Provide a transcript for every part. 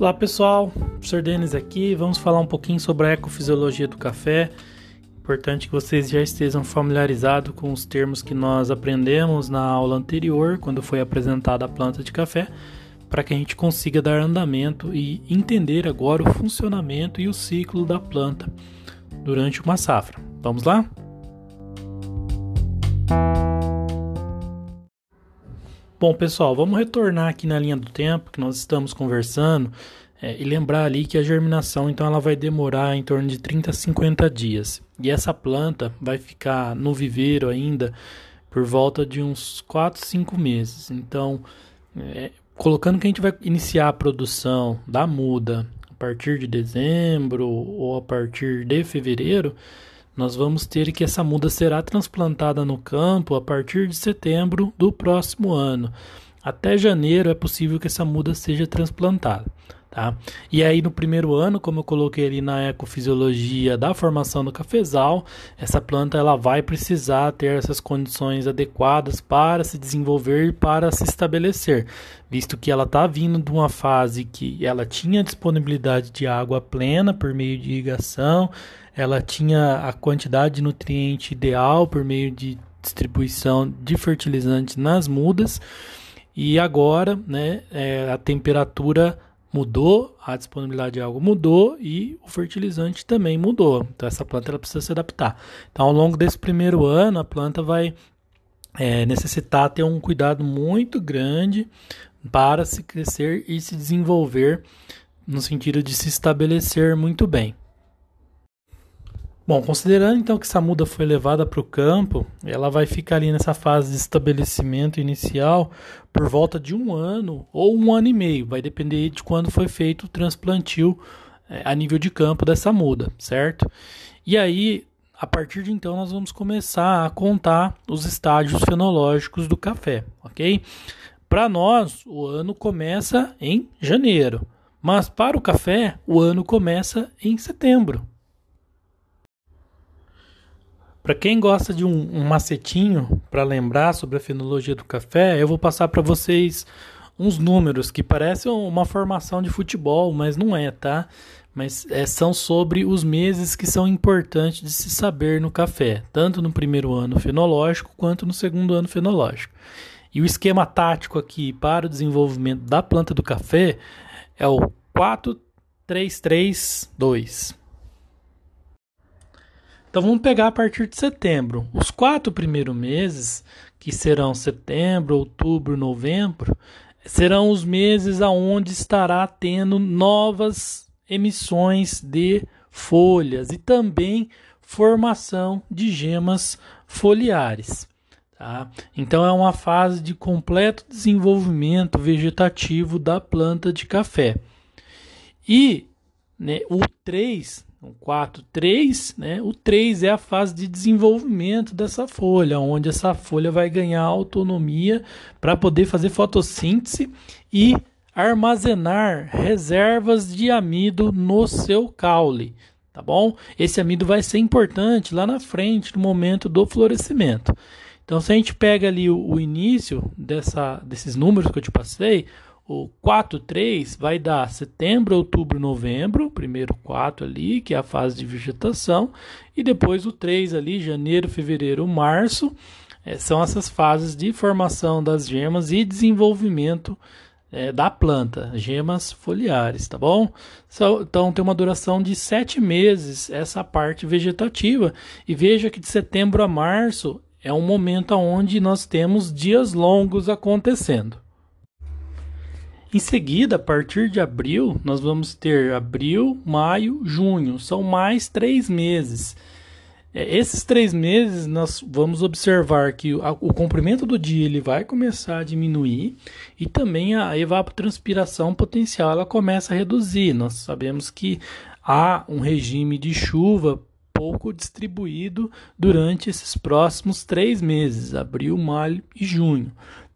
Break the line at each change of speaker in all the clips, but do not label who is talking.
Olá pessoal, professor Denis aqui. Vamos falar um pouquinho sobre a ecofisiologia do café. Importante que vocês já estejam familiarizados com os termos que nós aprendemos na aula anterior, quando foi apresentada a planta de café, para que a gente consiga dar andamento e entender agora o funcionamento e o ciclo da planta durante uma safra. Vamos lá? Bom, pessoal, vamos retornar aqui na linha do tempo que nós estamos conversando é, e lembrar ali que a germinação então ela vai demorar em torno de 30 a 50 dias. E essa planta vai ficar no viveiro ainda por volta de uns 4, 5 meses. Então, é, colocando que a gente vai iniciar a produção da muda a partir de dezembro ou a partir de fevereiro, nós vamos ter que essa muda será transplantada no campo a partir de setembro do próximo ano. Até janeiro é possível que essa muda seja transplantada. Tá? E aí no primeiro ano, como eu coloquei ali na ecofisiologia da formação do cafezal, essa planta ela vai precisar ter essas condições adequadas para se desenvolver e para se estabelecer, visto que ela está vindo de uma fase que ela tinha disponibilidade de água plena por meio de irrigação, ela tinha a quantidade de nutriente ideal por meio de distribuição de fertilizantes nas mudas e agora né, é, a temperatura mudou, a disponibilidade de água mudou e o fertilizante também mudou. Então essa planta ela precisa se adaptar. Então ao longo desse primeiro ano a planta vai é, necessitar ter um cuidado muito grande para se crescer e se desenvolver no sentido de se estabelecer muito bem. Bom, considerando então que essa muda foi levada para o campo, ela vai ficar ali nessa fase de estabelecimento inicial por volta de um ano ou um ano e meio, vai depender de quando foi feito o transplantio é, a nível de campo dessa muda, certo? E aí, a partir de então, nós vamos começar a contar os estágios fenológicos do café, ok? Para nós, o ano começa em janeiro, mas para o café, o ano começa em setembro. Para quem gosta de um, um macetinho para lembrar sobre a fenologia do café, eu vou passar para vocês uns números que parecem uma formação de futebol, mas não é, tá? Mas é, são sobre os meses que são importantes de se saber no café, tanto no primeiro ano fenológico quanto no segundo ano fenológico. E o esquema tático aqui para o desenvolvimento da planta do café é o 4332. Então vamos pegar a partir de setembro. Os quatro primeiros meses, que serão setembro, outubro, novembro, serão os meses aonde estará tendo novas emissões de folhas e também formação de gemas foliares. Tá? Então é uma fase de completo desenvolvimento vegetativo da planta de café. E né, o 3 então, 4, 3, né? O 3 é a fase de desenvolvimento dessa folha, onde essa folha vai ganhar autonomia para poder fazer fotossíntese e armazenar reservas de amido no seu caule, tá bom? Esse amido vai ser importante lá na frente, no momento do florescimento. Então, se a gente pega ali o, o início dessa, desses números que eu te passei, o 4, 3 vai dar setembro, outubro, novembro, primeiro 4 ali, que é a fase de vegetação, e depois o 3 ali, janeiro, fevereiro, março, é, são essas fases de formação das gemas e desenvolvimento é, da planta, gemas foliares, tá bom? Então tem uma duração de sete meses essa parte vegetativa, e veja que de setembro a março é um momento onde nós temos dias longos acontecendo. Em seguida, a partir de abril, nós vamos ter abril, maio, junho. São mais três meses. É, esses três meses nós vamos observar que o comprimento do dia ele vai começar a diminuir e também a evapotranspiração potencial ela começa a reduzir. Nós sabemos que há um regime de chuva pouco distribuído durante esses próximos três meses, abril, maio e junho.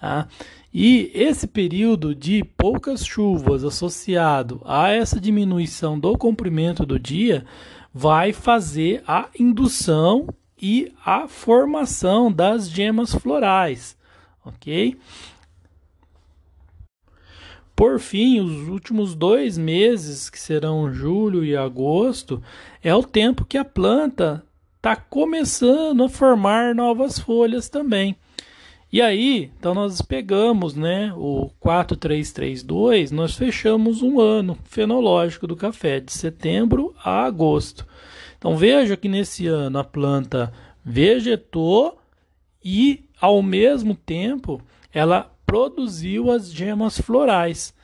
Tá? E esse período de poucas chuvas associado a essa diminuição do comprimento do dia vai fazer a indução e a formação das gemas florais, ok? Por fim, os últimos dois meses, que serão julho e agosto, é o tempo que a planta está começando a formar novas folhas também. E aí, então nós pegamos, né, o 4332, nós fechamos um ano fenológico do café, de setembro a agosto. Então veja que nesse ano a planta vegetou e, ao mesmo tempo, ela produziu as gemas florais.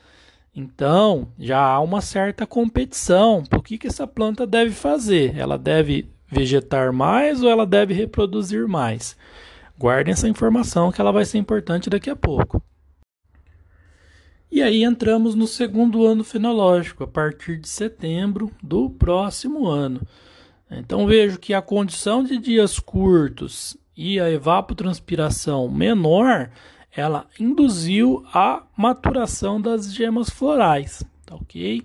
Então, já há uma certa competição. O que, que essa planta deve fazer? Ela deve vegetar mais ou ela deve reproduzir mais? Guardem essa informação que ela vai ser importante daqui a pouco. E aí entramos no segundo ano fenológico, a partir de setembro do próximo ano. Então vejo que a condição de dias curtos e a evapotranspiração menor, ela induziu a maturação das gemas florais, tá ok?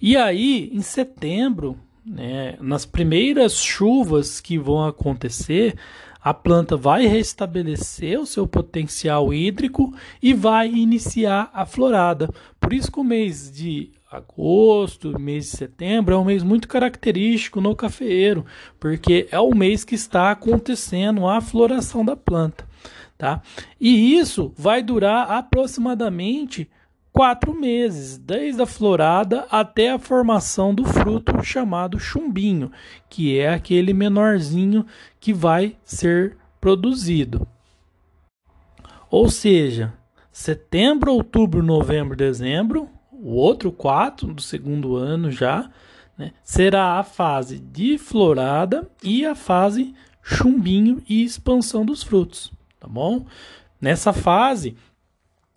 E aí, em setembro, né, nas primeiras chuvas que vão acontecer, a planta vai restabelecer o seu potencial hídrico e vai iniciar a florada. Por isso que o mês de agosto, mês de setembro é um mês muito característico no cafeeiro, porque é o mês que está acontecendo a floração da planta, tá? E isso vai durar aproximadamente quatro meses, desde a florada até a formação do fruto chamado chumbinho, que é aquele menorzinho que vai ser produzido. Ou seja, setembro, outubro, novembro, dezembro, o outro quatro do segundo ano já, né, será a fase de florada e a fase chumbinho e expansão dos frutos, tá bom? Nessa fase,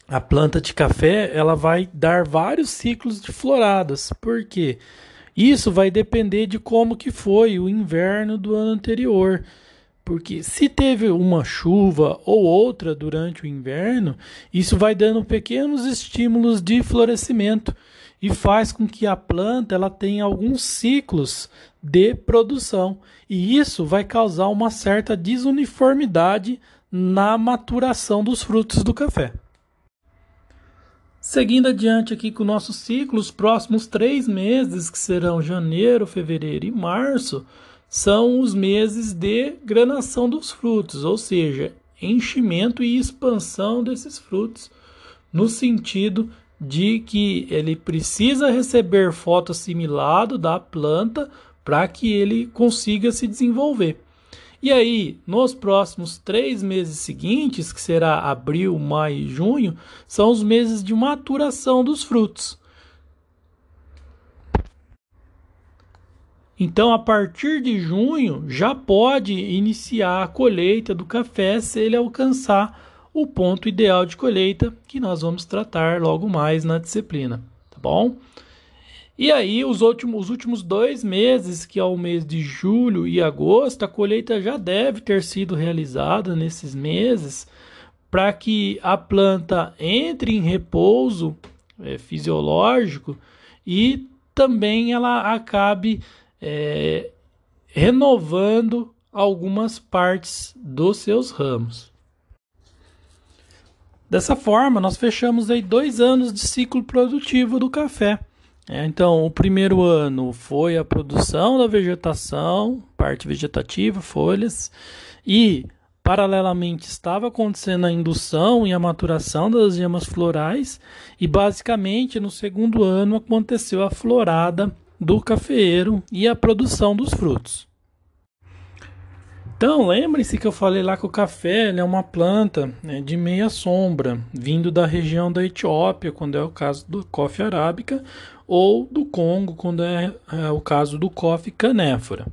a planta de café ela vai dar vários ciclos de floradas. Por quê? Isso vai depender de como que foi o inverno do ano anterior. Porque se teve uma chuva ou outra durante o inverno, isso vai dando pequenos estímulos de florescimento e faz com que a planta ela tenha alguns ciclos de produção. E isso vai causar uma certa desuniformidade na maturação dos frutos do café. Seguindo adiante aqui com o nosso ciclo, os próximos três meses, que serão janeiro, fevereiro e março, são os meses de granação dos frutos, ou seja, enchimento e expansão desses frutos, no sentido de que ele precisa receber fotossimilado da planta para que ele consiga se desenvolver. E aí, nos próximos três meses seguintes, que será abril, maio e junho, são os meses de maturação dos frutos. Então, a partir de junho, já pode iniciar a colheita do café se ele alcançar o ponto ideal de colheita, que nós vamos tratar logo mais na disciplina, tá bom? E aí, os últimos, os últimos dois meses, que é o mês de julho e agosto, a colheita já deve ter sido realizada nesses meses para que a planta entre em repouso é, fisiológico e também ela acabe é, renovando algumas partes dos seus ramos. Dessa forma, nós fechamos aí dois anos de ciclo produtivo do café. É, então, o primeiro ano foi a produção da vegetação, parte vegetativa, folhas, e paralelamente estava acontecendo a indução e a maturação das gemas florais, e basicamente no segundo ano aconteceu a florada do cafeeiro e a produção dos frutos. Então, lembre-se que eu falei lá que o café é uma planta né, de meia sombra, vindo da região da Etiópia, quando é o caso do coffee arábica, ou do Congo, quando é, é o caso do coffee canéfora.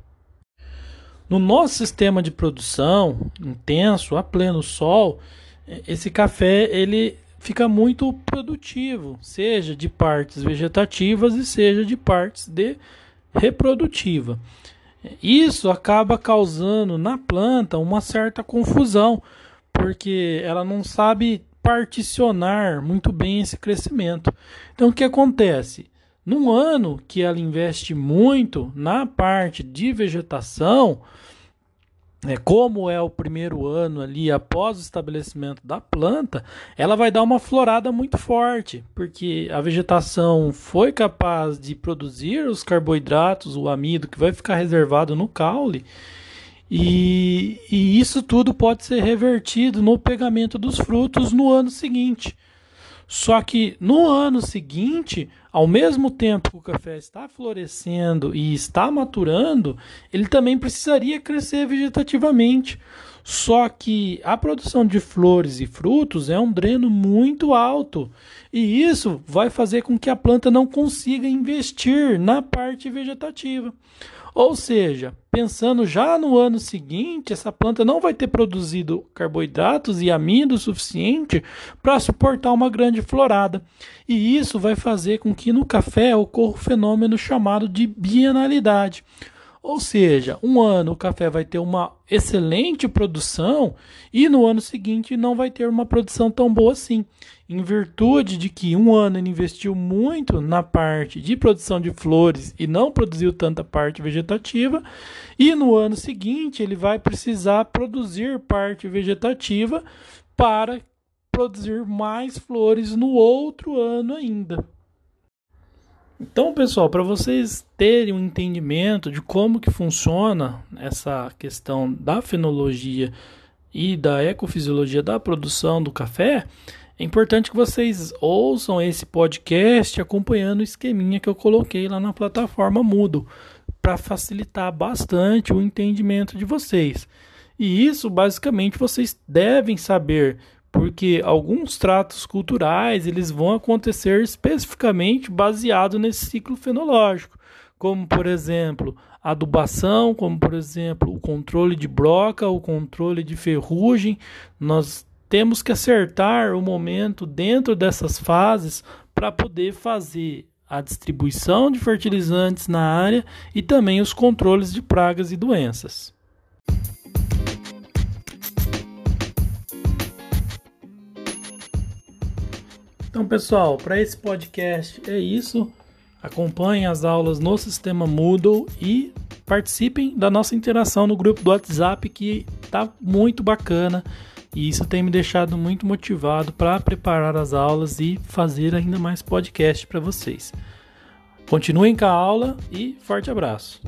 No nosso sistema de produção intenso, a pleno sol, esse café ele fica muito produtivo, seja de partes vegetativas e seja de partes de reprodutiva. Isso acaba causando na planta uma certa confusão, porque ela não sabe particionar muito bem esse crescimento. Então o que acontece? Num ano que ela investe muito na parte de vegetação, é, como é o primeiro ano ali após o estabelecimento da planta, ela vai dar uma florada muito forte, porque a vegetação foi capaz de produzir os carboidratos, o amido que vai ficar reservado no caule, e, e isso tudo pode ser revertido no pegamento dos frutos no ano seguinte. Só que no ano seguinte, ao mesmo tempo que o café está florescendo e está maturando, ele também precisaria crescer vegetativamente. Só que a produção de flores e frutos é um dreno muito alto, e isso vai fazer com que a planta não consiga investir na parte vegetativa. Ou seja, pensando já no ano seguinte, essa planta não vai ter produzido carboidratos e amido suficiente para suportar uma grande florada. E isso vai fazer com que no café ocorra o fenômeno chamado de bienalidade. Ou seja, um ano o café vai ter uma excelente produção e no ano seguinte não vai ter uma produção tão boa assim, em virtude de que um ano ele investiu muito na parte de produção de flores e não produziu tanta parte vegetativa, e no ano seguinte ele vai precisar produzir parte vegetativa para produzir mais flores no outro ano ainda. Então, pessoal, para vocês terem um entendimento de como que funciona essa questão da fenologia e da ecofisiologia da produção do café, é importante que vocês ouçam esse podcast acompanhando o esqueminha que eu coloquei lá na plataforma Moodle para facilitar bastante o entendimento de vocês. E isso, basicamente, vocês devem saber porque alguns tratos culturais eles vão acontecer especificamente baseado nesse ciclo fenológico, como por exemplo adubação, como por exemplo o controle de broca, o controle de ferrugem. Nós temos que acertar o momento dentro dessas fases para poder fazer a distribuição de fertilizantes na área e também os controles de pragas e doenças. Então, pessoal, para esse podcast é isso. Acompanhem as aulas no sistema Moodle e participem da nossa interação no grupo do WhatsApp que está muito bacana e isso tem me deixado muito motivado para preparar as aulas e fazer ainda mais podcast para vocês. Continuem com a aula e forte abraço.